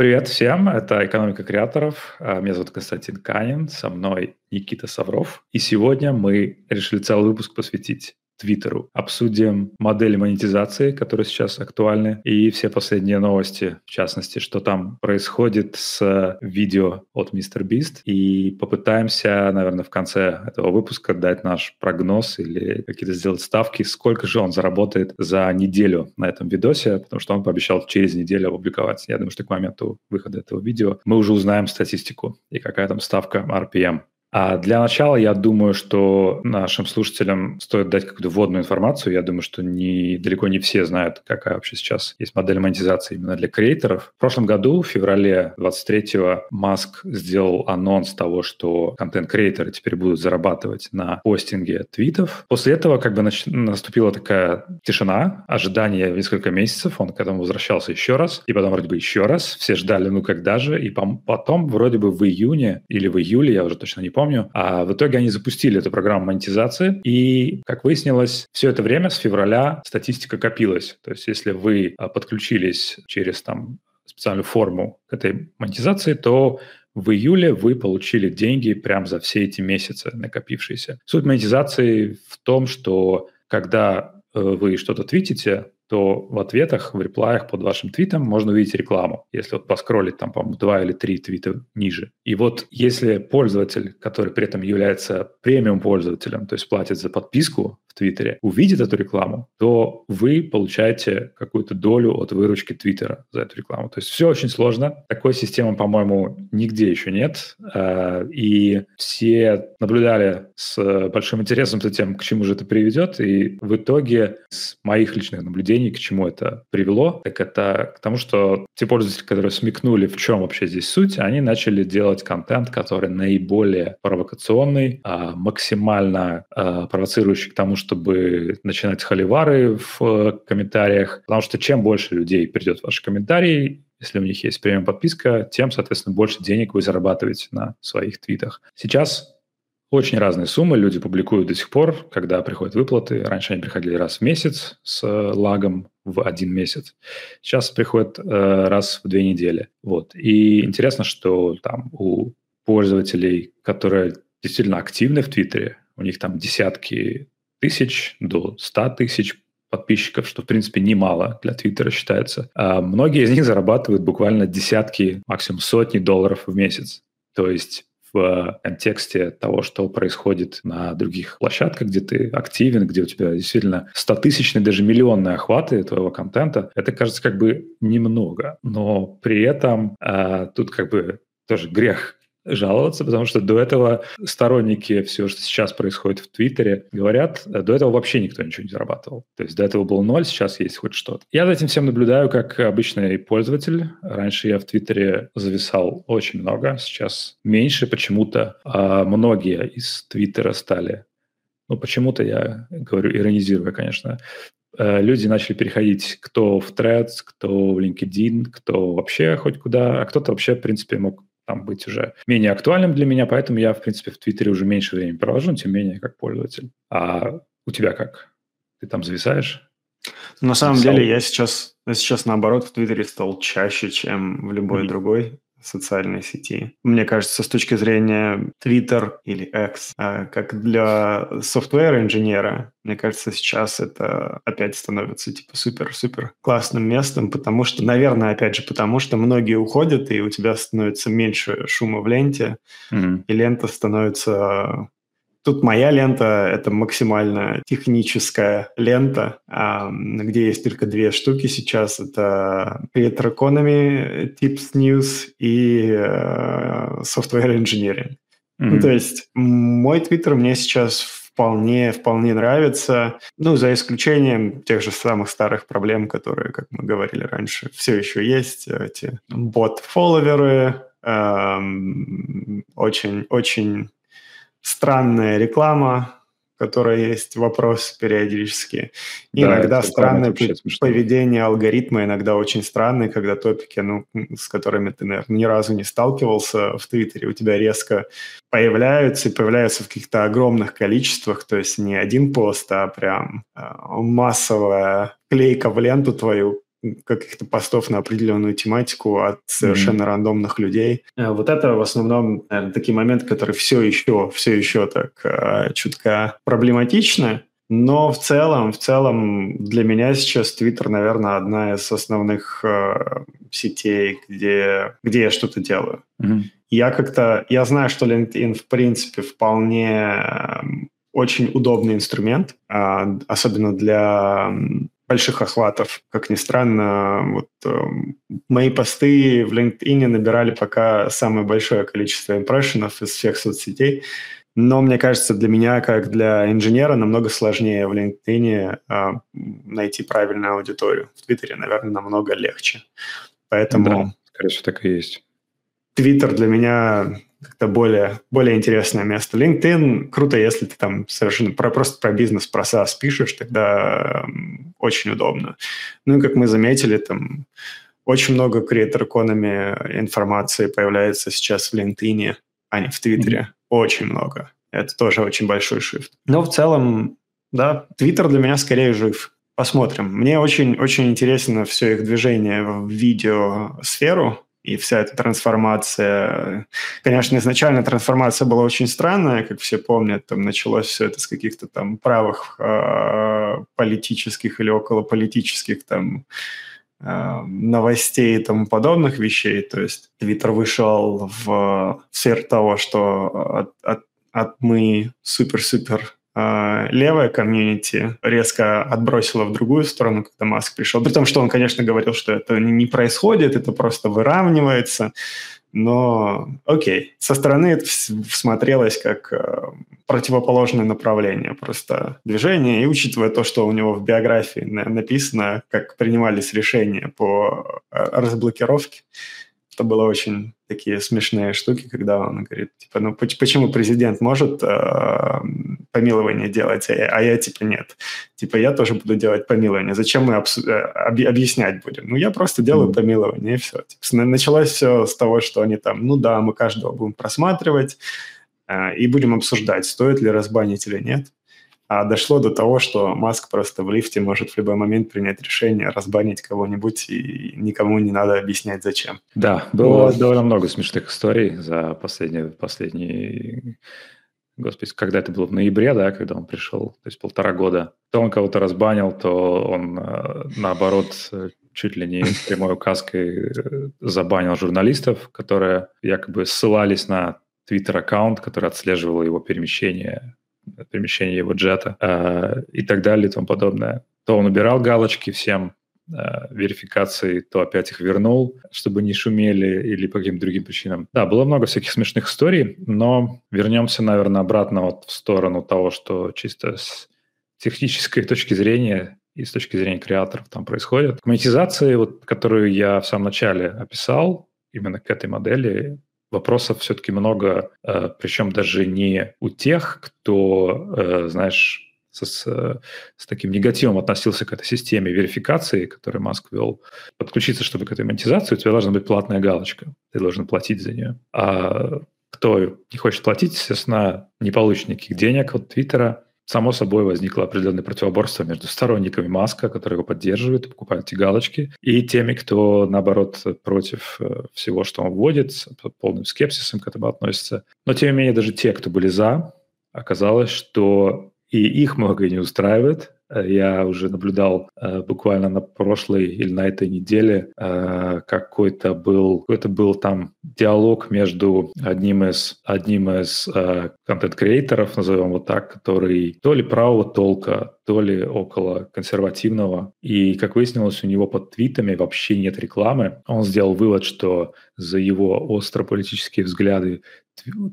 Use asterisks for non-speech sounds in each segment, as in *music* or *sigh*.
Привет всем, это «Экономика креаторов». А, меня зовут Константин Канин, со мной Никита Савров. И сегодня мы решили целый выпуск посвятить Твиттеру. Обсудим модели монетизации, которые сейчас актуальны, и все последние новости, в частности, что там происходит с видео от Мистер Бист. И попытаемся, наверное, в конце этого выпуска дать наш прогноз или какие-то сделать ставки, сколько же он заработает за неделю на этом видосе, потому что он пообещал через неделю опубликовать. Я думаю, что к моменту выхода этого видео мы уже узнаем статистику и какая там ставка RPM. А для начала я думаю, что нашим слушателям стоит дать какую-то вводную информацию. Я думаю, что не, далеко не все знают, какая вообще сейчас есть модель монетизации именно для креаторов. В прошлом году, в феврале 23-го, Маск сделал анонс того, что контент-креаторы теперь будут зарабатывать на постинге твитов. После этого как бы нач... наступила такая тишина, ожидание несколько месяцев. Он к этому возвращался еще раз, и потом вроде бы еще раз. Все ждали, ну когда же? И потом вроде бы в июне или в июле, я уже точно не помню, помню. А в итоге они запустили эту программу монетизации, и, как выяснилось, все это время с февраля статистика копилась. То есть если вы а, подключились через там специальную форму к этой монетизации, то в июле вы получили деньги прямо за все эти месяцы накопившиеся. Суть монетизации в том, что когда э, вы что-то твитите, то в ответах, в реплаях под вашим твитом можно увидеть рекламу. Если вот поскролить там, по-моему, два или три твита ниже. И вот если пользователь, который при этом является премиум пользователем, то есть платит за подписку в Твиттере, увидит эту рекламу, то вы получаете какую-то долю от выручки Твиттера за эту рекламу. То есть все очень сложно. Такой системы, по-моему, нигде еще нет. А, и все наблюдали с большим интересом за тем, к чему же это приведет. И в итоге с моих личных наблюдений, к чему это привело, так это к тому, что те пользователи, которые смекнули, в чем вообще здесь суть, они начали делать контент, который наиболее провокационный, а, максимально а, провоцирующий к тому, что чтобы начинать холивары в э, комментариях, потому что чем больше людей придет в ваши комментарии, если у них есть премиум подписка, тем, соответственно, больше денег вы зарабатываете на своих твитах. Сейчас очень разные суммы люди публикуют до сих пор, когда приходят выплаты. Раньше они приходили раз в месяц с э, лагом в один месяц. Сейчас приходят э, раз в две недели. Вот. И интересно, что там у пользователей, которые действительно активны в Твиттере, у них там десятки тысяч до 100 тысяч подписчиков, что, в принципе, немало для Твиттера считается. А многие из них зарабатывают буквально десятки, максимум сотни долларов в месяц. То есть в контексте того, что происходит на других площадках, где ты активен, где у тебя действительно стотысячные, даже миллионные охваты твоего контента, это кажется как бы немного. Но при этом э, тут как бы тоже грех жаловаться, потому что до этого сторонники всего, что сейчас происходит в Твиттере, говорят, э, до этого вообще никто ничего не зарабатывал. То есть до этого был ноль, сейчас есть хоть что-то. Я за этим всем наблюдаю как обычный пользователь. Раньше я в Твиттере зависал очень много, сейчас меньше почему-то. А многие из Твиттера стали ну, почему-то я говорю, иронизируя, конечно, э, люди начали переходить кто в Threads, кто в LinkedIn, кто вообще хоть куда, а кто-то вообще, в принципе, мог там быть уже менее актуальным для меня, поэтому я, в принципе, в Твиттере уже меньше времени провожу, но тем не менее, как пользователь. А у тебя как? Ты там зависаешь? На самом Стал... деле я сейчас, я сейчас наоборот в Твиттере стал чаще, чем в любой mm-hmm. другой социальной сети. Мне кажется, с точки зрения Twitter или X, а, как для софтвер-инженера, мне кажется, сейчас это опять становится типа супер-супер классным местом, потому что, наверное, опять же, потому что многие уходят, и у тебя становится меньше шума в ленте, mm-hmm. и лента становится Тут моя лента — это максимально техническая лента, где есть только две штуки сейчас. Это Creator Economy, Tips News и э, Software Engineering. Mm-hmm. Ну, то есть мой твиттер мне сейчас вполне, вполне нравится. Ну, за исключением тех же самых старых проблем, которые, как мы говорили раньше, все еще есть. Эти бот-фолловеры, эм, очень, очень странная реклама, которая есть вопрос периодически. И да, иногда странное поведение алгоритма, иногда очень странные, когда топики, ну, с которыми ты, наверное, ни разу не сталкивался в Твиттере, у тебя резко появляются и появляются в каких-то огромных количествах, то есть не один пост, а прям э, массовая клейка в ленту твою каких-то постов на определенную тематику от совершенно mm-hmm. рандомных людей. Э, вот это в основном, наверное, такие моменты, которые все еще, все еще так э, чутка проблематичны. Но в целом, в целом для меня сейчас Twitter, наверное, одна из основных э, сетей, где, где я что-то делаю. Mm-hmm. Я как-то, я знаю, что LinkedIn в принципе вполне э, очень удобный инструмент, э, особенно для больших охватов. Как ни странно, вот э, мои посты в LinkedIn набирали пока самое большое количество импрессионов из всех соцсетей. Но мне кажется, для меня, как для инженера, намного сложнее в LinkedIn э, найти правильную аудиторию. В Твиттере, наверное, намного легче. Поэтому... Да, скорее всего, так и есть. Твиттер для меня как-то более, более интересное место. LinkedIn круто, если ты там совершенно про, просто про бизнес, про SaaS пишешь, тогда очень удобно. Ну и как мы заметили, там очень много креатор экономи информации появляется сейчас в LinkedIn, а не в Твиттере. Mm-hmm очень много. Это тоже очень большой шифт. Но в целом, да, Твиттер для меня скорее жив. Посмотрим. Мне очень-очень интересно все их движение в видеосферу и вся эта трансформация. Конечно, изначально трансформация была очень странная, как все помнят. Там началось все это с каких-то там правых э, политических или околополитических там Э, новостей и тому подобных вещей. То есть Твиттер вышел в сферу того, что от, от, от мы супер-супер левая комьюнити резко отбросила в другую сторону, когда Маск пришел. При том, что он, конечно, говорил, что это не происходит, это просто выравнивается. Но окей, со стороны это смотрелось как э, противоположное направление просто движения. И учитывая то, что у него в биографии написано, как принимались решения по э, разблокировке, это было очень такие смешные штуки, когда он говорит, типа, ну почему президент может э, помилование делать, а, а я типа нет. Типа я тоже буду делать помилование. Зачем мы обсу- э, об- объяснять будем? Ну я просто делаю mm-hmm. помилование и все. Типа, началось все с того, что они там, ну да, мы каждого будем просматривать э, и будем обсуждать, стоит ли разбанить или нет. А дошло до того, что Маск просто в лифте может в любой момент принять решение разбанить кого-нибудь, и никому не надо объяснять, зачем. Да, было вот. довольно много смешных историй за последние, последние господи, когда это было в ноябре, да, когда он пришел, то есть полтора года, то он кого-то разбанил, то он, э, наоборот, чуть ли не прямой указкой э, забанил журналистов, которые якобы ссылались на твиттер-аккаунт, который отслеживал его перемещение перемещение его джета э, и так далее и тому подобное. То он убирал галочки всем э, верификации, то опять их вернул, чтобы не шумели или по каким-то другим причинам. Да, было много всяких смешных историй, но вернемся, наверное, обратно вот в сторону того, что чисто с технической точки зрения и с точки зрения креаторов там происходит. К монетизации, вот, которую я в самом начале описал, именно к этой модели, вопросов все-таки много, э, причем даже не у тех, кто, э, знаешь, с, с таким негативом относился к этой системе верификации, которую Маск вел, подключиться, чтобы к этой монетизации, у тебя должна быть платная галочка. Ты должен платить за нее. А кто не хочет платить, естественно, не получит никаких денег от Твиттера, само собой возникло определенное противоборство между сторонниками Маска, которые его поддерживают, покупают эти галочки, и теми, кто, наоборот, против э, всего, что он вводит, с полным скепсисом к этому относится. Но, тем не менее, даже те, кто были за, оказалось, что и их многое не устраивает, я уже наблюдал э, буквально на прошлой или на этой неделе э, какой-то был какой-то был там диалог между одним из одним из э, контент-креаторов, назовем вот так, который то ли правого толка, то ли около консервативного. И, как выяснилось, у него под твитами вообще нет рекламы. Он сделал вывод, что за его остро-политические взгляды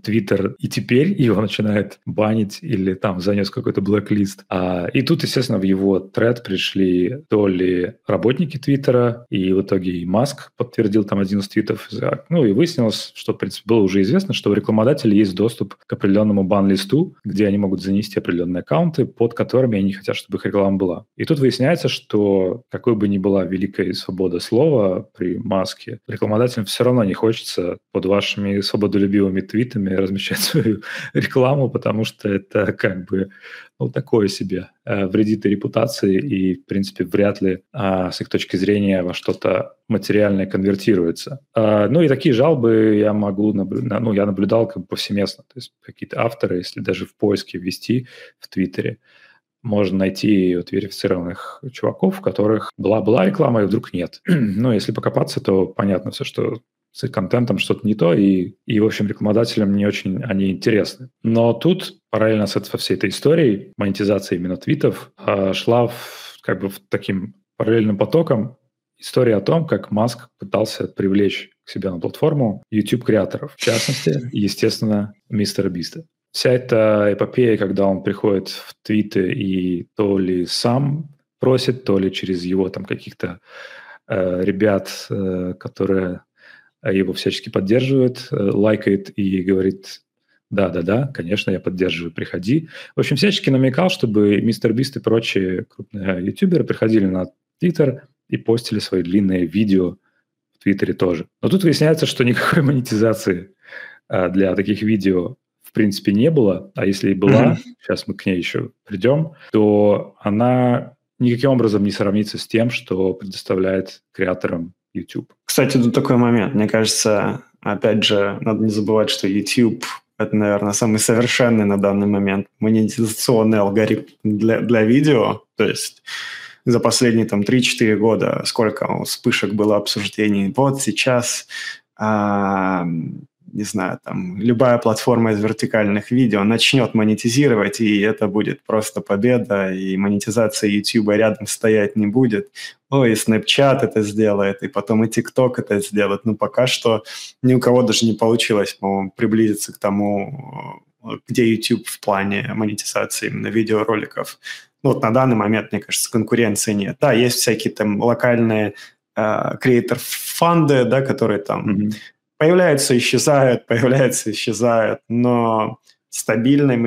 Твиттер и теперь его начинает банить или там занес какой-то блэк-лист. А, и тут, естественно, в его тред пришли то ли работники Твиттера, и в итоге и Маск подтвердил там один из твитов. Ну и выяснилось, что, в принципе, было уже известно, что у рекламодателей есть доступ к определенному бан-листу, где они могут занести определенные аккаунты, под которыми они хотят, чтобы их реклама была. И тут выясняется, что какой бы ни была великая свобода слова при Маске, рекламодателям все равно не хочется под вашими свободолюбивыми твитами размещать *laughs* свою рекламу, потому что это как бы ну, такое себе, э, вредит и репутации, и, в принципе, вряд ли э, с их точки зрения во что-то материальное конвертируется. Э, ну и такие жалобы я могу, наблюдать, ну, я наблюдал как бы повсеместно, то есть какие-то авторы, если даже в поиске ввести в Твиттере, можно найти вот верифицированных чуваков, у которых была-была реклама, и вдруг нет. *clears throat* Но если покопаться, то понятно все, что с контентом что-то не то, и, и, в общем, рекламодателям не очень они интересны. Но тут параллельно с со всей этой историей, монетизация именно твитов э, шла в, как бы в таким параллельным потоком история о том, как Маск пытался привлечь к себе на платформу YouTube-креаторов, в частности, естественно, мистера Биста. Вся эта эпопея, когда он приходит в твиты и то ли сам просит, то ли через его там каких-то э, ребят, э, которые его всячески поддерживает, э, лайкает и говорит, да-да-да, конечно, я поддерживаю, приходи. В общем, всячески намекал, чтобы мистер Бист и прочие крупные ютуберы приходили на Твиттер и постили свои длинные видео в Твиттере тоже. Но тут выясняется, что никакой монетизации э, для таких видео в принципе не было, а если и была, mm-hmm. сейчас мы к ней еще придем, то она никаким образом не сравнится с тем, что предоставляет креаторам YouTube. Кстати, тут такой момент. Мне кажется, опять же, надо не забывать, что YouTube это, наверное, самый совершенный на данный момент монетизационный алгоритм для, для видео. То есть за последние там 3-4 года сколько вспышек было обсуждений. Вот сейчас не знаю, там, любая платформа из вертикальных видео начнет монетизировать, и это будет просто победа, и монетизация YouTube рядом стоять не будет. Ой, и Snapchat это сделает, и потом и TikTok это сделает. Ну, пока что ни у кого даже не получилось, по-моему, приблизиться к тому, где YouTube в плане монетизации именно видеороликов. Ну, вот на данный момент, мне кажется, конкуренции нет. Да, есть всякие там локальные креатор-фанды, да, которые там mm-hmm появляются, исчезают, появляются, исчезают, но стабильной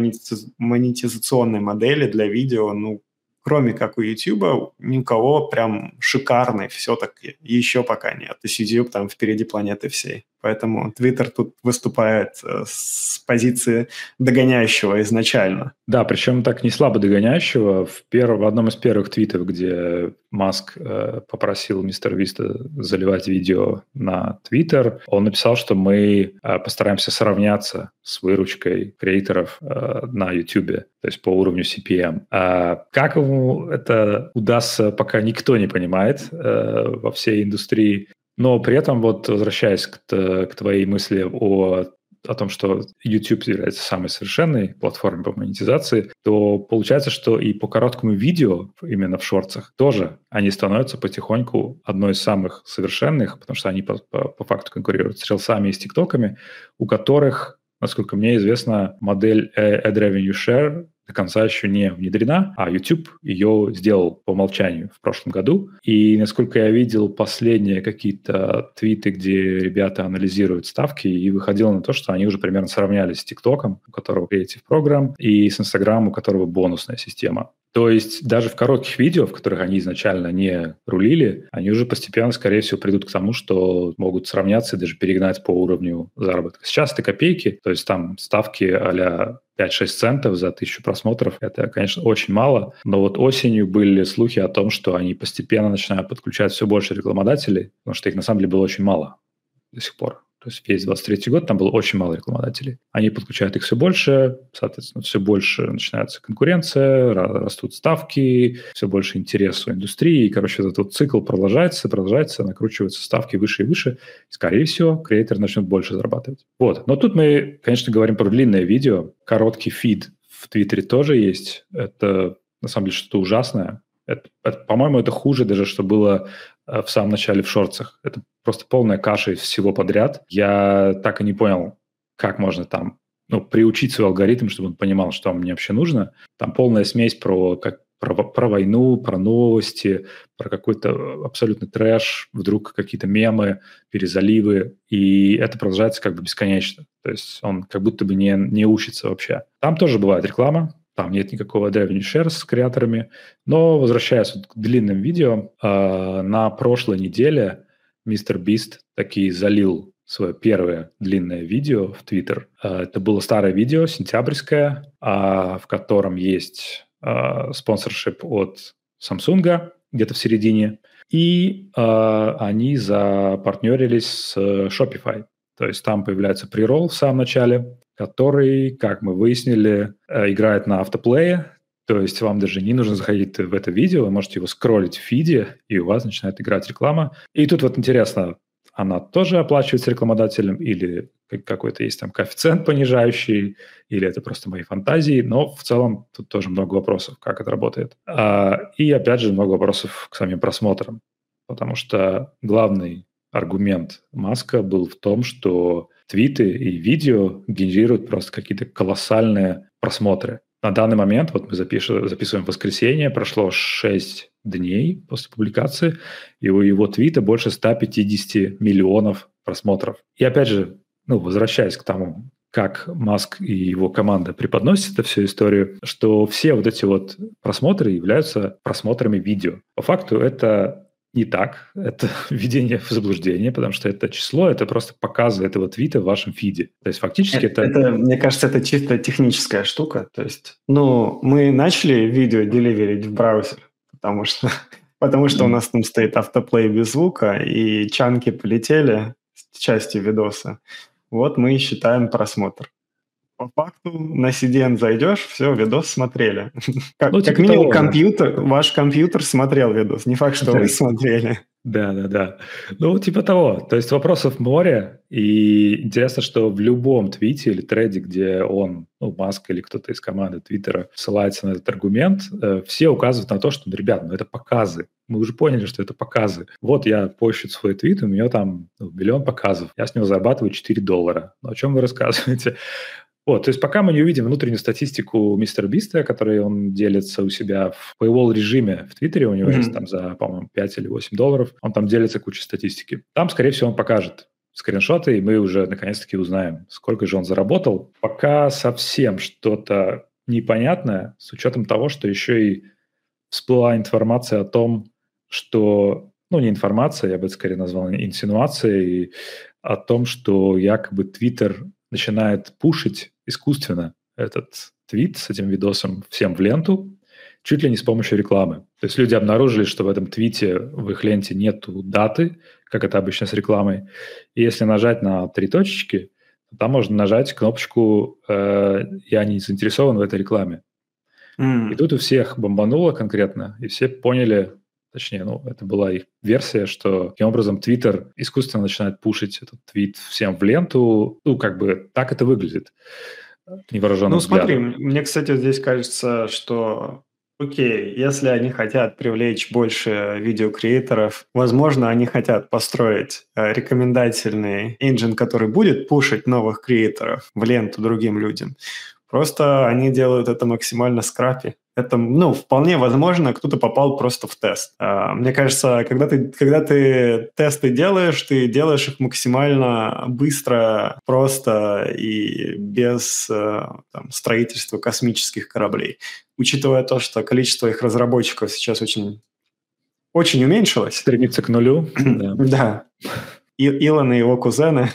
монетизационной модели для видео, ну, кроме как у YouTube, никого прям шикарной все-таки еще пока нет. То есть YouTube там впереди планеты всей. Поэтому Twitter тут выступает э, с позиции догоняющего изначально. Да, причем так не слабо догоняющего. В, перв... в одном из первых твитов, где Маск э, попросил мистера Виста заливать видео на Твиттер, он написал, что мы э, постараемся сравняться с выручкой креаторов э, на YouTube, то есть по уровню CPM. А как ему это удастся, пока никто не понимает э, во всей индустрии. Но при этом, вот возвращаясь к, к твоей мысли о о том, что YouTube является самой совершенной платформой по монетизации, то получается, что и по короткому видео, именно в шорцах, тоже они становятся потихоньку одной из самых совершенных, потому что они по, по, по факту конкурируют с рилсами и с тиктоками, у которых, насколько мне известно, модель Ad Revenue Share до конца еще не внедрена, а YouTube ее сделал по умолчанию в прошлом году. И, насколько я видел, последние какие-то твиты, где ребята анализируют ставки, и выходило на то, что они уже примерно сравнялись с TikTok, у которого Creative Program, и с Instagram, у которого бонусная система. То есть даже в коротких видео, в которых они изначально не рулили, они уже постепенно, скорее всего, придут к тому, что могут сравняться и даже перегнать по уровню заработка. Сейчас это копейки, то есть там ставки а 5-6 центов за тысячу просмотров. Это, конечно, очень мало. Но вот осенью были слухи о том, что они постепенно начинают подключать все больше рекламодателей, потому что их на самом деле было очень мало до сих пор. Есть весь 23 год там было очень мало рекламодателей. Они подключают их все больше, соответственно, все больше начинается конкуренция, растут ставки, все больше интерес у индустрии. И, короче, этот вот цикл продолжается, продолжается, накручиваются ставки выше и выше. И, скорее всего, креатор начнет больше зарабатывать. Вот. Но тут мы, конечно, говорим про длинное видео. Короткий фид в Твиттере тоже есть. Это, на самом деле, что-то ужасное. Это, это, по-моему, это хуже даже, что было э, в самом начале в шорцах. Это просто полная каша из всего подряд. Я так и не понял, как можно там ну, приучить свой алгоритм, чтобы он понимал, что мне вообще нужно. Там полная смесь про, как, про, про войну, про новости, про какой-то абсолютный трэш, вдруг какие-то мемы, перезаливы, и это продолжается как бы бесконечно. То есть он как будто бы не, не учится вообще. Там тоже бывает реклама, там нет никакого revenue share с креаторами. Но возвращаясь вот к длинным видео, э, на прошлой неделе мистер Бист таки залил свое первое длинное видео в Твиттер. А, это было старое видео, сентябрьское, а, в котором есть спонсоршип от Samsung где-то в середине. И они запартнерились с Shopify. То есть там появляется прирол в самом начале, который, как мы выяснили, э, играет на автоплее, то есть вам даже не нужно заходить в это видео, вы можете его скроллить в фиде, и у вас начинает играть реклама. И тут вот интересно, она тоже оплачивается рекламодателем или какой-то есть там коэффициент понижающий, или это просто мои фантазии, но в целом тут тоже много вопросов, как это работает. А, и опять же много вопросов к самим просмотрам, потому что главный аргумент Маска был в том, что твиты и видео генерируют просто какие-то колоссальные просмотры. На данный момент, вот мы запишем, записываем воскресенье, прошло 6 дней после публикации, и у его твита больше 150 миллионов просмотров. И опять же, ну, возвращаясь к тому, как Маск и его команда преподносят эту всю историю, что все вот эти вот просмотры являются просмотрами видео. По факту это не так. Это *laughs* введение в заблуждение, потому что это число, это просто показ этого твита в вашем фиде. То есть фактически это... это... Мне кажется, это чисто техническая штука. То есть, ну, мы начали видео деливерить в браузер, потому что, *laughs* потому что у нас там стоит автоплей без звука, и чанки полетели с частью видоса. Вот мы и считаем просмотр по факту на CDN зайдешь, все, видос смотрели. *laughs* Как, ну, типа как минимум того, компьютер, да. ваш компьютер смотрел видос. Не факт, что вы смотрели. Да, да, да. Ну, типа того. То есть вопросов море. И интересно, что в любом твите или треде, где он, ну, Маск или кто-то из команды Твиттера ссылается на этот аргумент, э, все указывают на то, что, ну, ребят, ну, это показы. Мы уже поняли, что это показы. Вот я пощу свой твит, у меня там ну, миллион показов. Я с него зарабатываю 4 доллара. Ну, о чем вы рассказываете? Вот, то есть пока мы не увидим внутреннюю статистику мистера Биста, которой он делится у себя в paywall режиме в Твиттере, у него mm-hmm. есть там за, по-моему, 5 или 8 долларов, он там делится кучей статистики. Там, скорее всего, он покажет скриншоты, и мы уже наконец-таки узнаем, сколько же он заработал. Пока совсем что-то непонятное, с учетом того, что еще и всплыла информация о том, что, ну, не информация, я бы скорее назвал инсинуацией, о том, что якобы Твиттер начинает пушить искусственно этот твит с этим видосом всем в ленту, чуть ли не с помощью рекламы. То есть люди обнаружили, что в этом твите в их ленте нету даты, как это обычно с рекламой. И если нажать на три точечки, то там можно нажать кнопочку э, «Я не заинтересован в этой рекламе». Mm. И тут у всех бомбануло конкретно, и все поняли, точнее, ну, это была их версия, что таким образом Twitter искусственно начинает пушить этот твит всем в ленту. Ну, как бы так это выглядит невооруженным Ну, смотри, мне, кстати, здесь кажется, что Окей, если они хотят привлечь больше видеокреаторов, возможно, они хотят построить э, рекомендательный engine, который будет пушить новых креаторов в ленту другим людям. Просто они делают это максимально скрапи это, ну, вполне возможно, кто-то попал просто в тест. А, мне кажется, когда ты, когда ты тесты делаешь, ты делаешь их максимально быстро, просто и без э, там, строительства космических кораблей. Учитывая то, что количество их разработчиков сейчас очень, очень уменьшилось. Стремится к нулю. *clears throat* Да. Илон и его кузены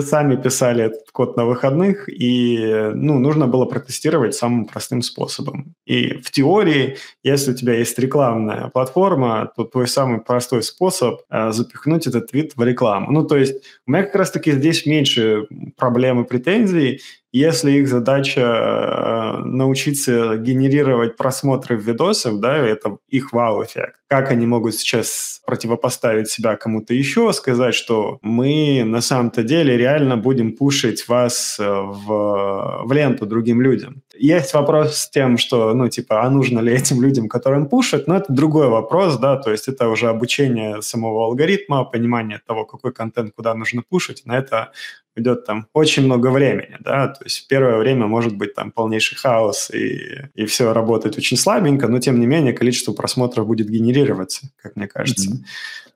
сами писали этот код на выходных, и ну, нужно было протестировать самым простым способом. И в теории, если у тебя есть рекламная платформа, то твой самый простой способ э, запихнуть этот твит в рекламу. Ну, то есть у меня как раз-таки здесь меньше проблем и претензий, если их задача э, научиться генерировать просмотры видосов, да, это их вау-эффект. Как они могут сейчас противопоставить себя кому-то еще, сказать, что мы на самом-то деле реально будем пушить вас э, в, в ленту другим людям. Есть вопрос с тем, что, ну, типа, а нужно ли этим людям, которым пушат, но это другой вопрос, да, то есть это уже обучение самого алгоритма, понимание того, какой контент куда нужно пушить, на это идет там очень много времени, да, то есть первое время может быть там полнейший хаос и, и все работает очень слабенько, но тем не менее количество просмотров будет генерироваться, как мне кажется. Mm-hmm.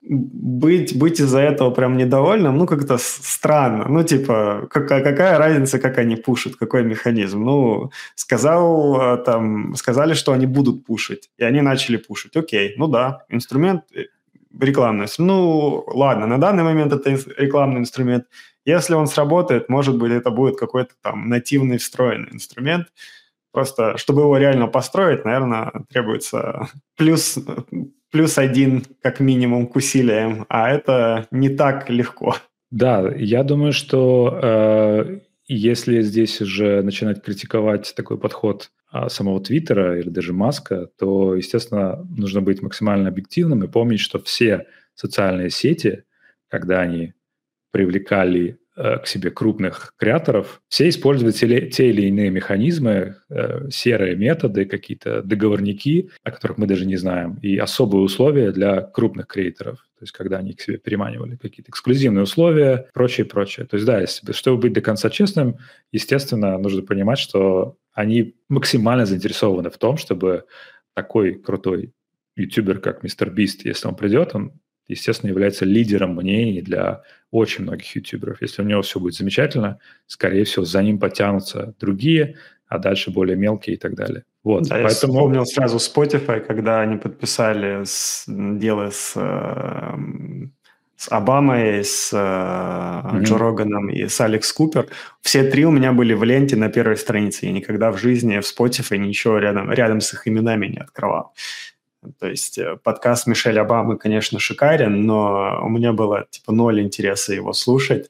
Быть, быть из-за этого прям недовольным, ну, как-то странно. Ну, типа, какая, какая разница, как они пушат, какой механизм? Ну, сказал, а, там, сказали, что они будут пушить, и они начали пушить. Окей, ну да, инструмент, э, рекламный Ну, ладно, на данный момент это рекламный инструмент. Если он сработает, может быть, это будет какой-то там нативный встроенный инструмент. Просто, чтобы его реально построить, наверное, требуется плюс, плюс один как минимум к усилиям, а это не так легко. Да, я думаю, что э, если здесь уже начинать критиковать такой подход а, самого Твиттера или даже Маска, то, естественно, нужно быть максимально объективным и помнить, что все социальные сети, когда они привлекали Э, к себе крупных креаторов, все используют те, или иные механизмы, э, серые методы, какие-то договорники, о которых мы даже не знаем, и особые условия для крупных креаторов. То есть, когда они к себе переманивали какие-то эксклюзивные условия, прочее, прочее. То есть, да, если, чтобы быть до конца честным, естественно, нужно понимать, что они максимально заинтересованы в том, чтобы такой крутой ютубер, как Мистер Бист, если он придет, он естественно, является лидером мнений для очень многих ютуберов. Если у него все будет замечательно, скорее всего, за ним потянутся другие, а дальше более мелкие и так далее. Вот, да, поэтому... Я вспомнил сразу Spotify, когда они подписали с, дело с, э, с Обамой, с mm-hmm. Джо Роганом и с Алекс Купер. Все три у меня были в ленте на первой странице. Я никогда в жизни в Spotify ничего рядом, рядом с их именами не открывал. То есть э, подкаст Мишель Обамы, конечно, шикарен, но у меня было типа ноль интереса его слушать,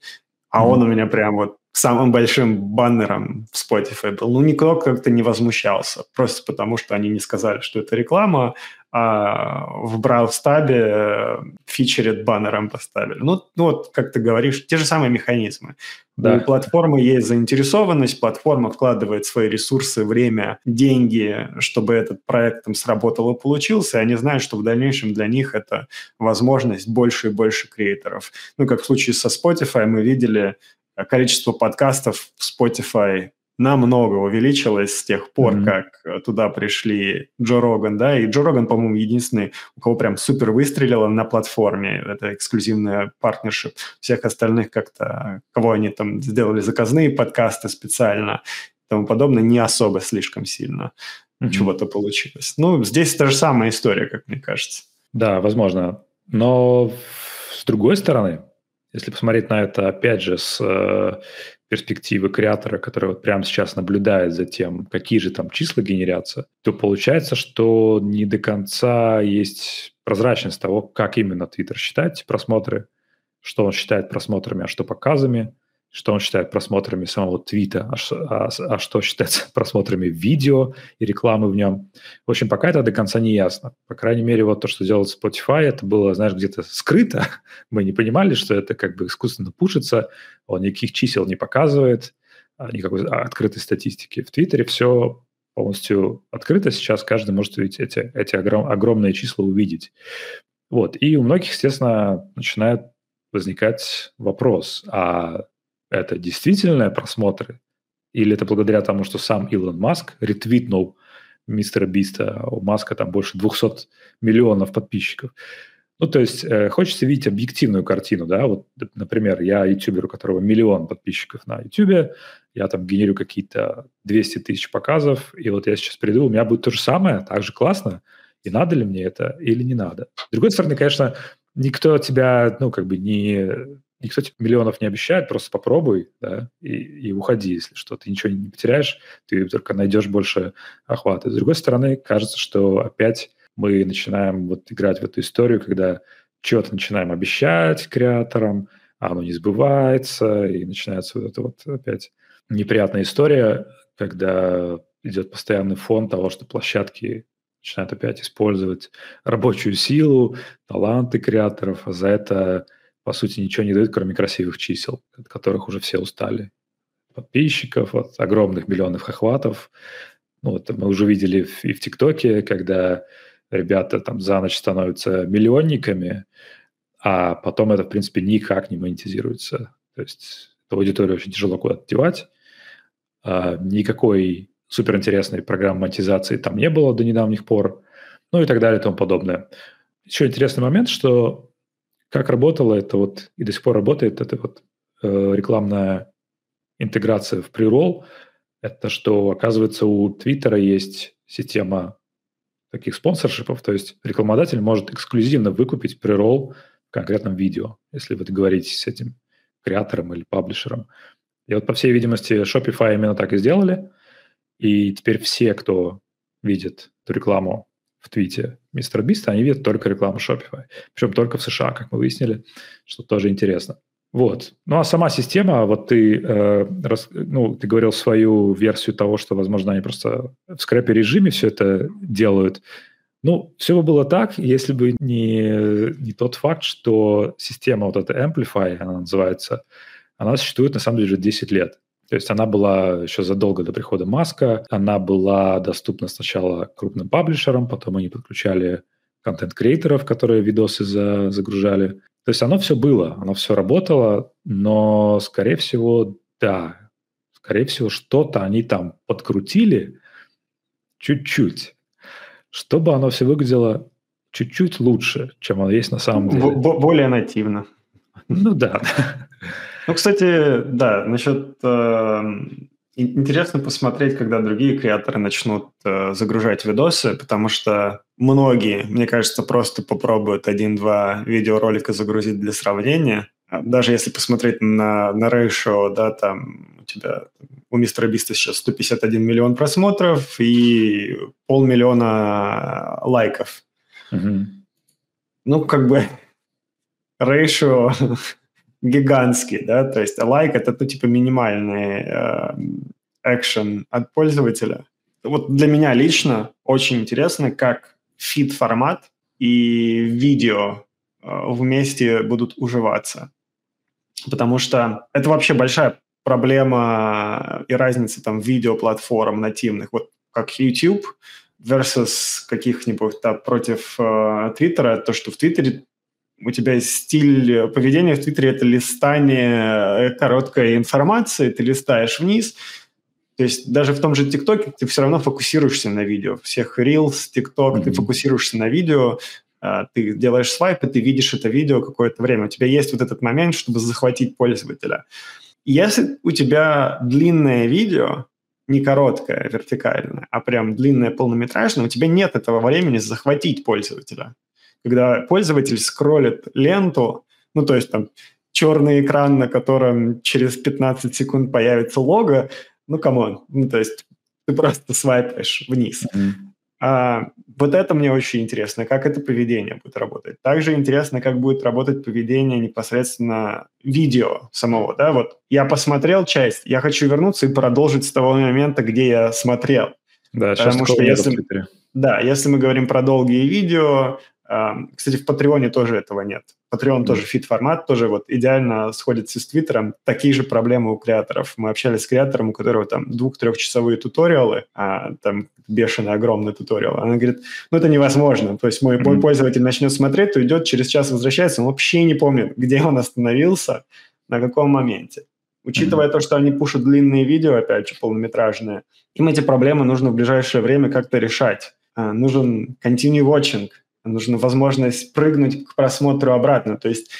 а mm-hmm. он у меня прям вот самым большим баннером в Spotify был. Ну, никто как-то не возмущался, просто потому что они не сказали, что это реклама, а в Brawl-стабе э, фичерит баннером поставили. Ну, ну, вот, как ты говоришь, те же самые механизмы. Да. У платформы есть заинтересованность, платформа вкладывает свои ресурсы, время, деньги, чтобы этот проект там сработал и получился, и они знают, что в дальнейшем для них это возможность больше и больше креаторов. Ну, как в случае со Spotify мы видели количество подкастов в Spotify намного увеличилось с тех пор, mm-hmm. как э, туда пришли Джо Роган, да, и Джо Роган, по-моему, единственный, у кого прям супер выстрелило на платформе, это эксклюзивная партнершип, всех остальных как-то, кого они там сделали заказные подкасты специально и тому подобное, не особо слишком сильно mm-hmm. чего-то получилось. Ну, здесь та же самая история, как мне кажется. Да, возможно, но с другой стороны, если посмотреть на это, опять же, с э, перспективы креатора, который вот прямо сейчас наблюдает за тем, какие же там числа генерятся, то получается, что не до конца есть прозрачность того, как именно Twitter считает просмотры, что он считает просмотрами, а что показами – что он считает просмотрами самого твита, а, а, а что считается *laughs* просмотрами видео и рекламы в нем. В общем, пока это до конца не ясно. По крайней мере, вот то, что делал Spotify, это было, знаешь, где-то скрыто. *laughs* Мы не понимали, что это как бы искусственно пушится, он никаких чисел не показывает, а, никакой открытой статистики. В Твиттере все полностью открыто сейчас, каждый может увидеть эти, эти огром, огромные числа увидеть. Вот. И у многих, естественно, начинает возникать вопрос, а это действительно просмотры? Или это благодаря тому, что сам Илон Маск ретвитнул мистера Биста, у Маска там больше 200 миллионов подписчиков. Ну, то есть э, хочется видеть объективную картину, да, вот, например, я ютубер, у которого миллион подписчиков на ютубе, я там генерю какие-то 200 тысяч показов, и вот я сейчас приду, у меня будет то же самое, так же классно, и надо ли мне это или не надо. С другой стороны, конечно, никто тебя, ну, как бы не никто тебе миллионов не обещает, просто попробуй, да, и, и уходи, если что. Ты ничего не потеряешь, ты только найдешь больше охвата. С другой стороны, кажется, что опять мы начинаем вот играть в эту историю, когда что-то начинаем обещать креаторам, а оно не сбывается, и начинается вот эта вот опять неприятная история, когда идет постоянный фон того, что площадки начинают опять использовать рабочую силу, таланты креаторов, а за это по сути, ничего не дают, кроме красивых чисел, от которых уже все устали. Подписчиков, от огромных миллионов охватов. Ну, вот мы уже видели и в ТикТоке, когда ребята там за ночь становятся миллионниками, а потом это, в принципе, никак не монетизируется. То есть эту аудиторию очень тяжело куда-то девать. А, никакой суперинтересной программы монетизации там не было до недавних пор, ну и так далее и тому подобное. Еще интересный момент, что как работало это вот и до сих пор работает, это вот э, рекламная интеграция в прирол, это что, оказывается, у Твиттера есть система таких спонсоршипов, то есть рекламодатель может эксклюзивно выкупить прирол в конкретном видео, если вы договоритесь с этим креатором или паблишером. И вот, по всей видимости, Shopify именно так и сделали. И теперь все, кто видит эту рекламу в твите Мистер Биста, они видят только рекламу Shopify. Причем только в США, как мы выяснили, что тоже интересно. Вот. Ну а сама система, вот ты, э, рас, ну, ты говорил свою версию того, что, возможно, они просто в скрэпе режиме все это делают. Ну, все бы было так, если бы не, не тот факт, что система вот эта Amplify, она называется, она существует на самом деле уже 10 лет. То есть она была еще задолго до прихода Маска, она была доступна сначала крупным паблишерам, потом они подключали контент-креаторов, которые видосы за, загружали. То есть оно все было, оно все работало, но, скорее всего, да, скорее всего, что-то они там подкрутили чуть-чуть, чтобы оно все выглядело чуть-чуть лучше, чем оно есть на самом деле. Б- более нативно. Ну да. Ну, кстати, да, насчет э, Интересно посмотреть, когда другие креаторы начнут э, загружать видосы, потому что многие, мне кажется, просто попробуют один-два видеоролика загрузить для сравнения. А даже если посмотреть на, на ratio, да, там у тебя у мистера Биста сейчас 151 миллион просмотров и полмиллиона лайков. Угу. Ну, как бы *laughs* ratio гигантский, да, то есть лайк это, ну, типа, минимальный э, экшен от пользователя. Вот для меня лично очень интересно, как фид-формат и видео э, вместе будут уживаться. Потому что это вообще большая проблема и разница там видеоплатформ нативных, вот как YouTube versus каких-нибудь да, против э, Твиттера, то, что в Твиттере у тебя есть стиль поведения в Твиттере, это листание короткой информации, ты листаешь вниз, то есть даже в том же ТикТоке ты все равно фокусируешься на видео. Всех Reels, ТикТок, mm-hmm. ты фокусируешься на видео, а, ты делаешь свайп, и ты видишь это видео какое-то время. У тебя есть вот этот момент, чтобы захватить пользователя. Если у тебя длинное видео, не короткое, вертикальное, а прям длинное, полнометражное, у тебя нет этого времени захватить пользователя. Когда пользователь скроллит ленту, ну, то есть там черный экран, на котором через 15 секунд появится лого, ну, come on, ну, то есть ты просто свайпаешь вниз. Mm-hmm. А, вот это мне очень интересно, как это поведение будет работать. Также интересно, как будет работать поведение непосредственно видео самого, да, вот я посмотрел часть, я хочу вернуться и продолжить с того момента, где я смотрел. Да, Потому что если, да, если мы говорим про долгие видео, кстати, в Патреоне тоже этого нет. Patreon mm. тоже фит-формат, тоже вот идеально сходится с Твиттером. Такие же проблемы у креаторов. Мы общались с креатором, у которого там двух-трехчасовые туториалы, а там бешеный огромный туториал. Она говорит, ну это невозможно. То есть мой, mm. мой пользователь начнет смотреть, то идет, через час возвращается, он вообще не помнит, где он остановился, на каком моменте. Учитывая mm-hmm. то, что они пушат длинные видео, опять же, полнометражные, им эти проблемы нужно в ближайшее время как-то решать. А, нужен continue watching, нужна возможность прыгнуть к просмотру обратно. То есть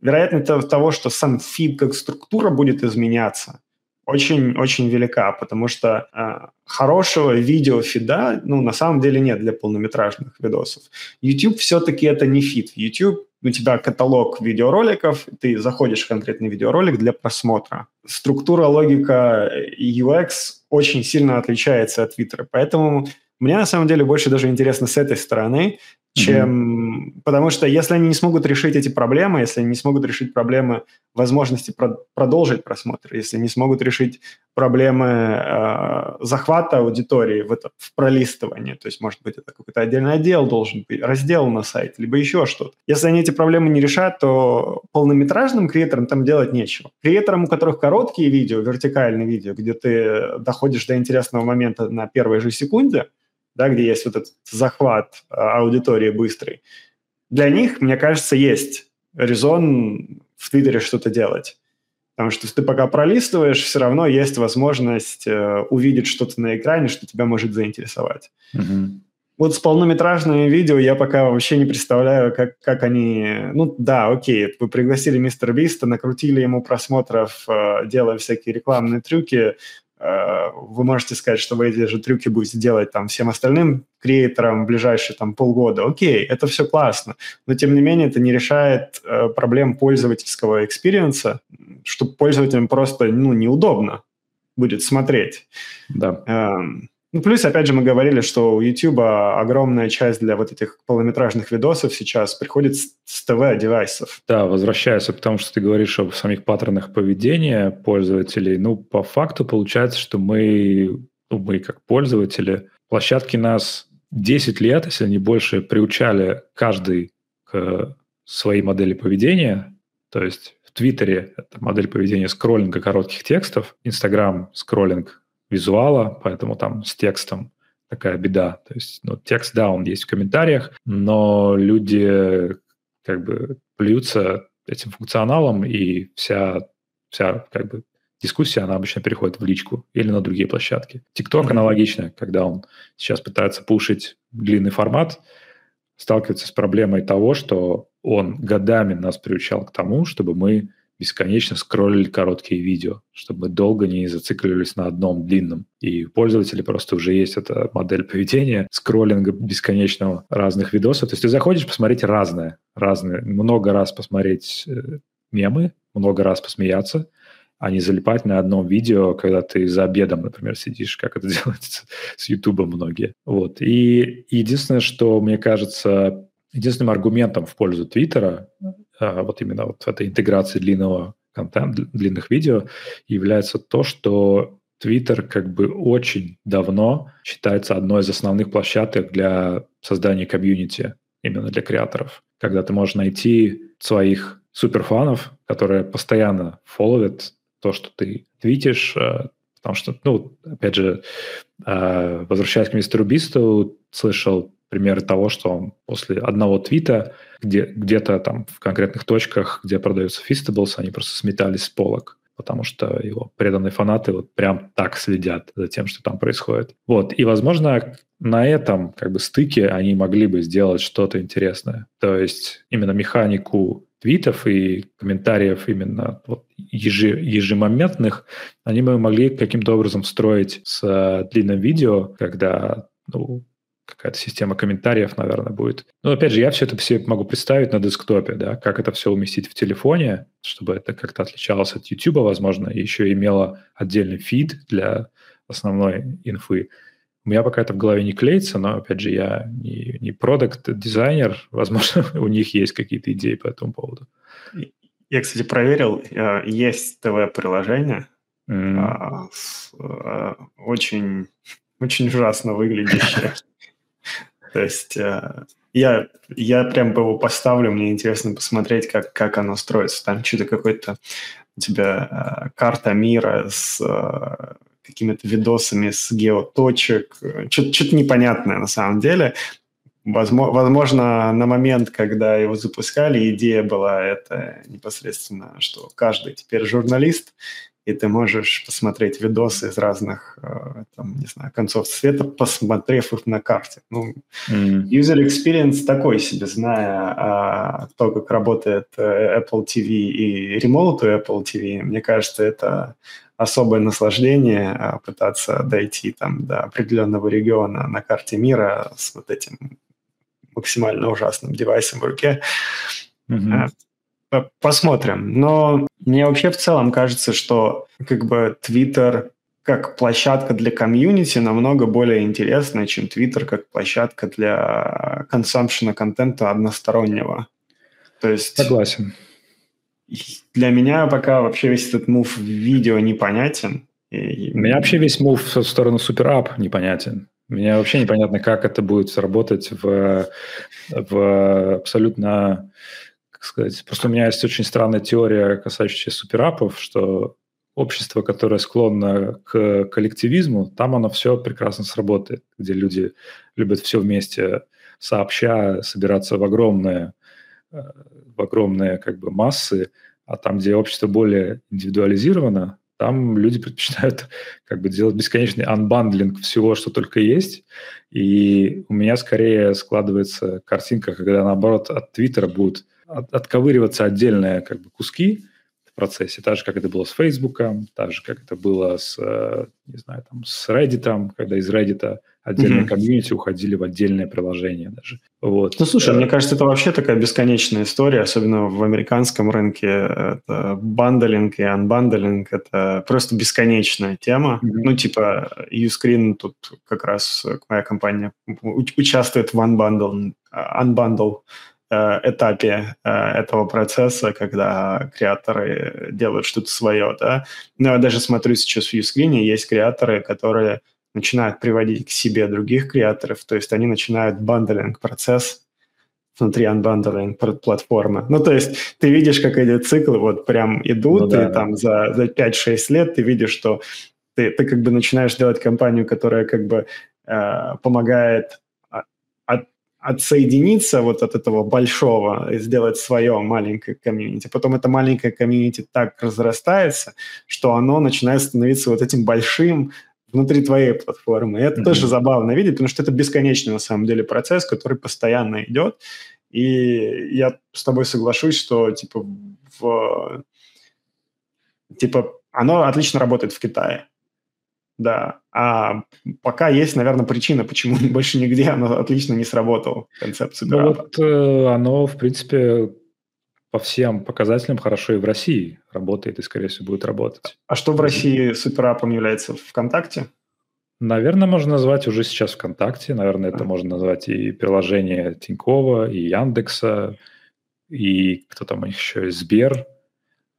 вероятность того, что сам фид как структура будет изменяться, очень-очень велика, потому что э, хорошего видеофида, ну, на самом деле нет для полнометражных видосов. YouTube все-таки это не фид. YouTube у тебя каталог видеороликов, ты заходишь в конкретный видеоролик для просмотра. Структура, логика UX очень сильно отличается от Twitter, поэтому мне на самом деле больше даже интересно с этой стороны, чем... Mm-hmm. Потому что если они не смогут решить эти проблемы, если они не смогут решить проблемы возможности про- продолжить просмотр, если не смогут решить проблемы э, захвата аудитории в, это, в пролистывании, то есть, может быть, это какой-то отдельный отдел должен быть, раздел на сайте, либо еще что-то. Если они эти проблемы не решат, то полнометражным креаторам там делать нечего. Креаторам, у которых короткие видео, вертикальные видео, где ты доходишь до интересного момента на первой же секунде, да, где есть вот этот захват а, аудитории быстрый, для них, мне кажется, есть резон в Твиттере что-то делать. Потому что ты пока пролистываешь, все равно есть возможность э, увидеть что-то на экране, что тебя может заинтересовать. Mm-hmm. Вот с полнометражными видео я пока вообще не представляю, как, как они... Ну да, окей, вы пригласили мистера Биста, накрутили ему просмотров, э, делая всякие рекламные трюки, вы можете сказать, что вы эти же трюки будете делать там всем остальным креаторам в ближайшие там полгода. Окей, это все классно, но тем не менее это не решает э, проблем пользовательского experience а, что пользователям просто ну, неудобно будет смотреть. Да. Эм, ну, плюс, опять же, мы говорили, что у YouTube огромная часть для вот этих полнометражных видосов сейчас приходит с ТВ-девайсов. Да, возвращаясь к тому, что ты говоришь об самих паттернах поведения пользователей, ну, по факту получается, что мы, ну, мы как пользователи, площадки нас 10 лет, если не больше, приучали каждый к своей модели поведения, то есть в Твиттере это модель поведения скроллинга коротких текстов, Инстаграм скроллинг визуала, поэтому там с текстом такая беда. То есть, ну, текст, да, он есть в комментариях, но люди как бы плюются этим функционалом, и вся, вся как бы дискуссия, она обычно переходит в личку или на другие площадки. TikTok аналогично, когда он сейчас пытается пушить длинный формат, сталкивается с проблемой того, что он годами нас приучал к тому, чтобы мы бесконечно скроллили короткие видео, чтобы долго не зацикливались на одном длинном. И у пользователей просто уже есть эта модель поведения скроллинга бесконечного разных видосов. То есть ты заходишь посмотреть разное, разное, много раз посмотреть э, мемы, много раз посмеяться, а не залипать на одном видео, когда ты за обедом, например, сидишь, как это *laughs* делается с Ютуба многие. Вот. И единственное, что мне кажется, единственным аргументом в пользу Твиттера вот именно вот этой интеграции длинного контента, длинных видео, является то, что Twitter как бы очень давно считается одной из основных площадок для создания комьюнити, именно для креаторов. Когда ты можешь найти своих суперфанов, которые постоянно фолловят то, что ты твитишь, а, потому что, ну, опять же, а, возвращаясь к мистеру Бисту, слышал примеры того, что после одного твита где, где-то там в конкретных точках, где продаются Feastables, они просто сметались с полок потому что его преданные фанаты вот прям так следят за тем, что там происходит. Вот, и, возможно, на этом как бы стыке они могли бы сделать что-то интересное. То есть именно механику твитов и комментариев именно вот ежи, ежемоментных, они бы могли каким-то образом встроить с длинным видео, когда ну, какая-то система комментариев, наверное, будет. Но опять же, я все это все могу представить на десктопе, да, как это все уместить в телефоне, чтобы это как-то отличалось от YouTube, возможно, и еще имело отдельный фид для основной инфы. У меня пока это в голове не клеится, но, опять же, я не, не продукт-дизайнер, возможно, *laughs* у них есть какие-то идеи по этому поводу. Я, кстати, проверил, э, есть ТВ-приложение, mm. очень, очень ужасно выглядящее. *laughs* То есть э, я, я прям его поставлю, мне интересно посмотреть, как, как оно строится. Там что-то какой-то у тебя э, карта мира с э, какими-то видосами с геоточек, что-то непонятное на самом деле. Возможно, на момент, когда его запускали, идея была это непосредственно, что каждый теперь журналист, и ты можешь посмотреть видосы из разных, э, там, не знаю, концов света, посмотрев их на карте. Ну, mm. User experience такой себе, зная а, то, как работает э, Apple TV и ремоут у Apple TV, мне кажется, это особое наслаждение а, пытаться дойти там до определенного региона на карте мира с вот этим максимально ужасным девайсом в руке. Mm-hmm. Посмотрим. Но мне вообще в целом кажется, что как бы Twitter как площадка для комьюнити намного более интересная, чем Twitter как площадка для консампшена контента одностороннего. То есть... Согласен. Для меня пока вообще весь этот мув видео непонятен. И... У меня вообще весь мув в сторону суперап непонятен. Мне вообще непонятно, как это будет работать в, в абсолютно сказать. Просто у меня есть очень странная теория, касающаяся супераппов, что общество, которое склонно к коллективизму, там оно все прекрасно сработает, где люди любят все вместе сообща собираться в огромные, э, в огромные как бы массы, а там, где общество более индивидуализировано, там люди *laughs* предпочитают как бы делать бесконечный unbundling всего, что только есть. И у меня скорее складывается картинка, когда наоборот от Твиттера будут от, отковыриваться отдельные как бы, куски, процессе, так же, как это было с Facebook, так же, как это было с, э, не знаю, там, с Reddit, когда из Reddit отдельные mm-hmm. комьюнити уходили в отдельное приложение даже. Вот. Ну, слушай, мне кажется, это вообще такая бесконечная история, особенно в американском рынке. Это bundling и unbundling – это просто бесконечная тема. Mm-hmm. Ну, типа, Uscreen тут как раз моя компания участвует в unbundle, unbundle Э, этапе э, этого процесса, когда креаторы делают что-то свое, да. Но я даже смотрю сейчас в Uscreen, есть креаторы, которые начинают приводить к себе других креаторов, то есть они начинают bundling процесс внутри unbundling платформы. Ну, то есть ты видишь, как эти циклы вот прям идут, ну, да, и там за, за 5-6 лет ты видишь, что ты, ты как бы начинаешь делать компанию, которая как бы э, помогает отсоединиться вот от этого большого и сделать свое маленькое комьюнити. Потом это маленькое комьюнити так разрастается, что оно начинает становиться вот этим большим внутри твоей платформы. И это mm-hmm. тоже забавно видеть, потому что это бесконечный на самом деле процесс, который постоянно идет. И я с тобой соглашусь, что типа в типа оно отлично работает в Китае. Да, а пока есть, наверное, причина, почему *laughs* больше нигде оно отлично не сработало, концепция Ну вот э, оно, в принципе, по всем показателям хорошо и в России работает, и, скорее всего, будет работать. А что в России суперапом является? ВКонтакте? Наверное, можно назвать уже сейчас ВКонтакте. Наверное, это а. можно назвать и приложение Тинькова, и Яндекса, и кто там у них еще, Сбер.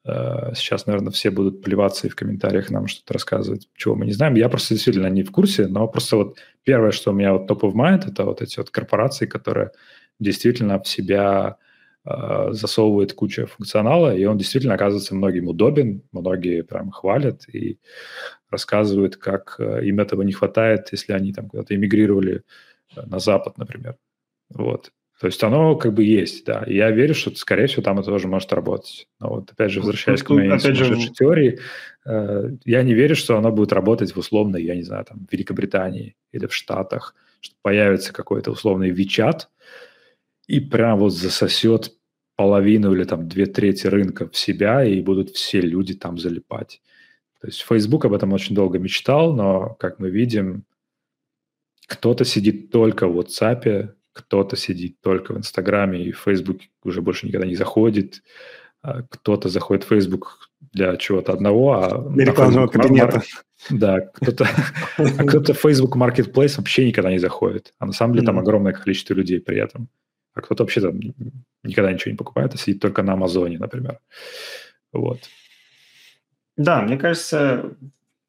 Э, сейчас, наверное, все будут плеваться и в комментариях нам что-то рассказывать, чего мы не знаем. Я просто действительно не в курсе, но просто вот первое, что у меня вот топ of mind, это вот эти вот корпорации, которые действительно в себя э, засовывают кучу функционала, и он действительно оказывается многим удобен, многие прям хвалят и рассказывают, как э, им этого не хватает, если они там куда-то эмигрировали э, на Запад, например. Вот. То есть оно как бы есть, да. И я верю, что, скорее всего, там это тоже может работать. Но вот опять же, возвращаясь к моей опять же... теории, э, я не верю, что оно будет работать в условной, я не знаю, там, в Великобритании или в Штатах, что появится какой-то условный Вичат и прям вот засосет половину или там две трети рынка в себя, и будут все люди там залипать. То есть Facebook об этом очень долго мечтал, но, как мы видим, кто-то сидит только в WhatsApp, кто-то сидит только в Инстаграме и в Facebook уже больше никогда не заходит, а кто-то заходит в Facebook для чего-то одного, а для рекламного кабинета. Да, кто-то, а кто-то в Facebook Marketplace вообще никогда не заходит, а на самом деле там огромное количество людей при этом. А кто-то вообще там никогда ничего не покупает, а сидит только на Амазоне, например. Вот. Да, мне кажется,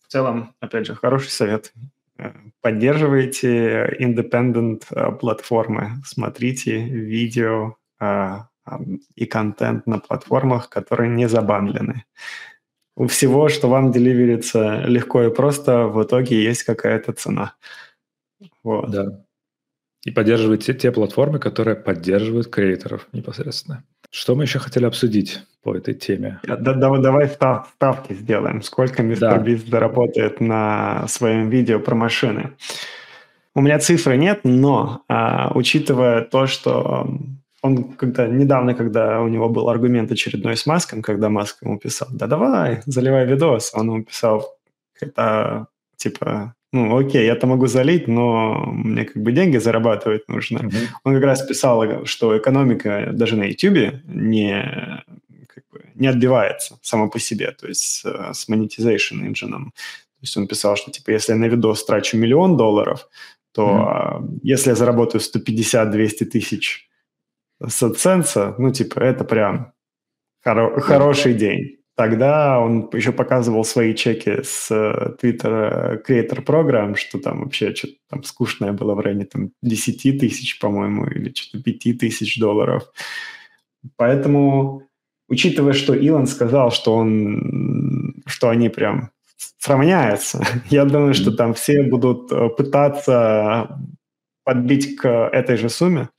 в целом, опять же, хороший совет поддерживайте independent э, платформы, смотрите видео э, и контент на платформах, которые не забанлены. У всего, что вам деливерится легко и просто, в итоге есть какая-то цена. Вот. Да. И поддерживайте те платформы, которые поддерживают креаторов непосредственно. Что мы еще хотели обсудить по этой теме? Да, да, давай став, ставки сделаем. Сколько мистер да. заработает на своем видео про машины? У меня цифры нет, но а, учитывая то, что он когда недавно, когда у него был аргумент очередной с Маском, когда Маск ему писал, да давай, заливай видос, он ему писал, это типа ну, окей, я-то могу залить, но мне как бы деньги зарабатывать нужно. Mm-hmm. Он как раз писал, что экономика даже на YouTube не, как бы, не отбивается само по себе, то есть э, с monetization engine. То есть он писал, что типа если я на видос трачу миллион долларов, то mm-hmm. если я заработаю 150-200 тысяч с AdSense, ну, типа, это прям хоро- хороший день. Тогда он еще показывал свои чеки с э, Twitter Creator Program, что там вообще что-то там скучное было в районе там, 10 тысяч, по-моему, или что-то 5 тысяч долларов. Поэтому, учитывая, что Илон сказал, что он, что они прям сравняются, *laughs* я думаю, что там все будут э, пытаться подбить к этой же сумме,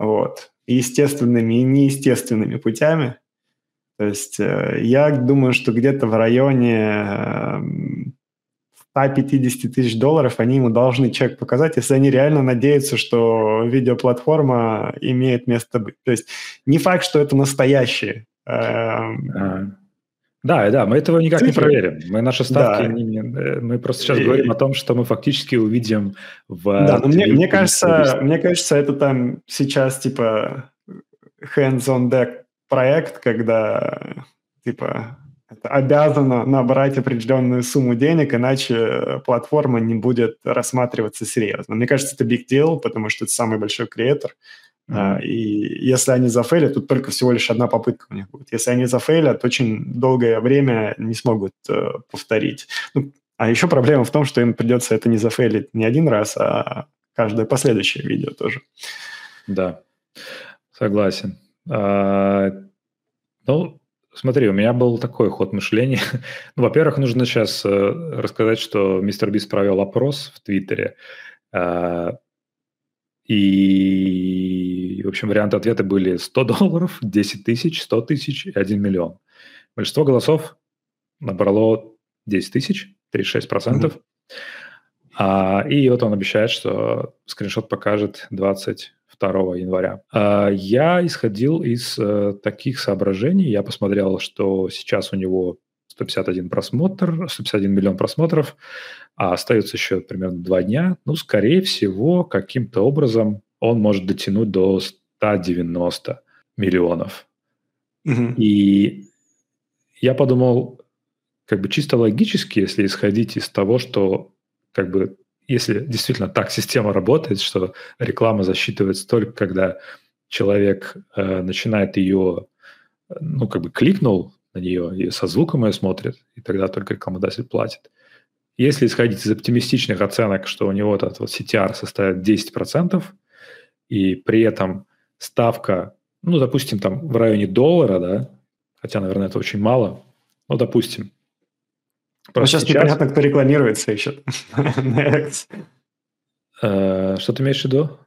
вот, естественными и неестественными путями – то есть э, я думаю, что где-то в районе 150 эм, тысяч долларов они ему должны чек показать, если они реально надеются, что видеоплатформа имеет место быть. То есть не факт, что это настоящие Эм, да, да, мы этого никак Цифры. не проверим. Мы наши ставки, да. не, э, мы просто сейчас и... говорим о том, что мы фактически увидим в... Да, но мне, мне кажется, мне кажется, это там сейчас типа hands-on deck проект, когда типа это обязано набрать определенную сумму денег, иначе платформа не будет рассматриваться серьезно. Мне кажется, это big deal, потому что это самый большой креатор. Mm-hmm. И если они зафейлят, тут только всего лишь одна попытка у них будет. Если они зафейлят, очень долгое время не смогут э, повторить. Ну, а еще проблема в том, что им придется это не зафейлить не один раз, а каждое последующее видео тоже. Да, согласен. А, ну, смотри, у меня был такой ход мышления. *laughs* ну, во-первых, нужно сейчас э, рассказать, что мистер Бис провел опрос в Твиттере. А, и, в общем, варианты ответа были 100 долларов, *laughs* 10 тысяч, 100 тысяч и 1 миллион. Большинство голосов набрало 10 тысяч, 36%. Mm-hmm. А, и вот он обещает, что скриншот покажет 22 января. А, я исходил из а, таких соображений. Я посмотрел, что сейчас у него 151 просмотр, 151 миллион просмотров а остается еще примерно два дня, ну, скорее всего, каким-то образом он может дотянуть до 190 миллионов. Угу. И я подумал, как бы чисто логически, если исходить из того, что как бы если действительно так система работает, что реклама засчитывается только когда человек э, начинает ее, ну, как бы кликнул на нее и со звуком ее смотрит, и тогда только рекламодатель платит. Если исходить из оптимистичных оценок, что у него этот вот CTR составит 10%, и при этом ставка, ну, допустим, там в районе доллара, да, хотя, наверное, это очень мало, ну, допустим. Ну, сейчас, сейчас непонятно, кто рекламируется еще. *laughs* Э, что ты имеешь в виду?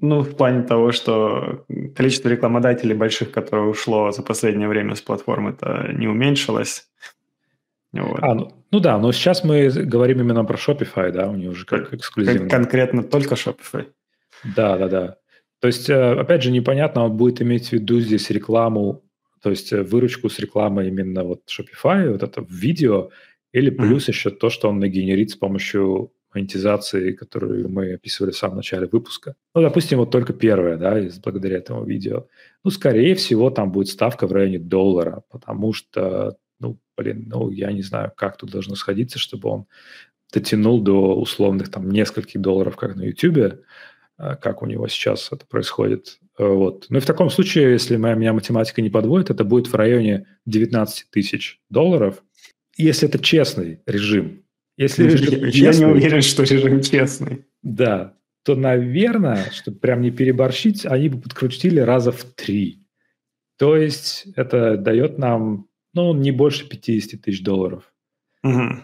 Ну, в плане того, что количество рекламодателей больших, которое ушло за последнее время с платформы, это не уменьшилось. Вот. А, ну, ну да, но сейчас мы говорим именно про Shopify, да, у них уже как эксклюзивно. Конкретно только Shopify. Да, да, да. То есть, э, опять же, непонятно, он будет иметь в виду здесь рекламу, то есть э, выручку с рекламой именно вот Shopify, вот это в видео, или плюс mm-hmm. еще то, что он нагенерит с помощью монетизации, которую мы описывали в самом начале выпуска. Ну, допустим, вот только первое, да, из благодаря этому видео. Ну, скорее всего, там будет ставка в районе доллара, потому что ну, блин, ну, я не знаю, как тут должно сходиться, чтобы он дотянул до условных там нескольких долларов, как на YouTube, а, как у него сейчас это происходит. Вот. Ну и в таком случае, если моя меня математика не подводит, это будет в районе 19 тысяч долларов, если это честный режим. Если режим я честный, не уверен, что режим честный. Да, то, наверное, чтобы прям не переборщить, они бы подкрутили раза в три. То есть это дает нам ну, не больше 50 тысяч долларов. Угу.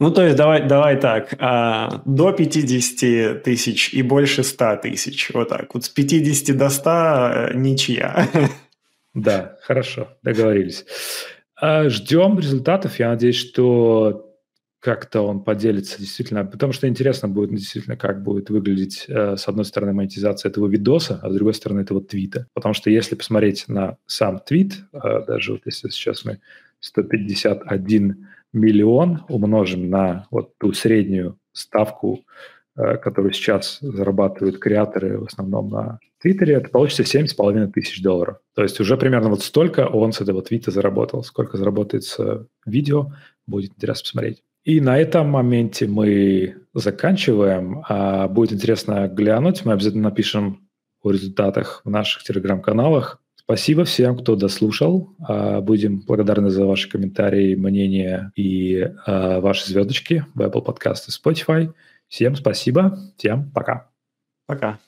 Ну, то есть давай, давай так, а, до 50 тысяч и больше 100 тысяч, вот так. Вот с 50 до 100 э, ничья. Да, хорошо, договорились. А, ждем результатов. Я надеюсь, что как-то он поделится действительно, потому что интересно будет действительно, как будет выглядеть, э, с одной стороны, монетизация этого видоса, а с другой стороны, этого твита. Потому что если посмотреть на сам твит, э, даже вот если сейчас мы 151 миллион умножим на вот ту среднюю ставку, которую сейчас зарабатывают креаторы в основном на Твиттере, это получится 7,5 тысяч долларов. То есть уже примерно вот столько он с этого твита заработал. Сколько заработает с видео, будет интересно посмотреть. И на этом моменте мы заканчиваем. А будет интересно глянуть. Мы обязательно напишем о результатах в наших телеграм-каналах. Спасибо всем, кто дослушал. А, будем благодарны за ваши комментарии, мнения и а, ваши звездочки в Apple Podcast и Spotify. Всем спасибо. Всем пока. Пока.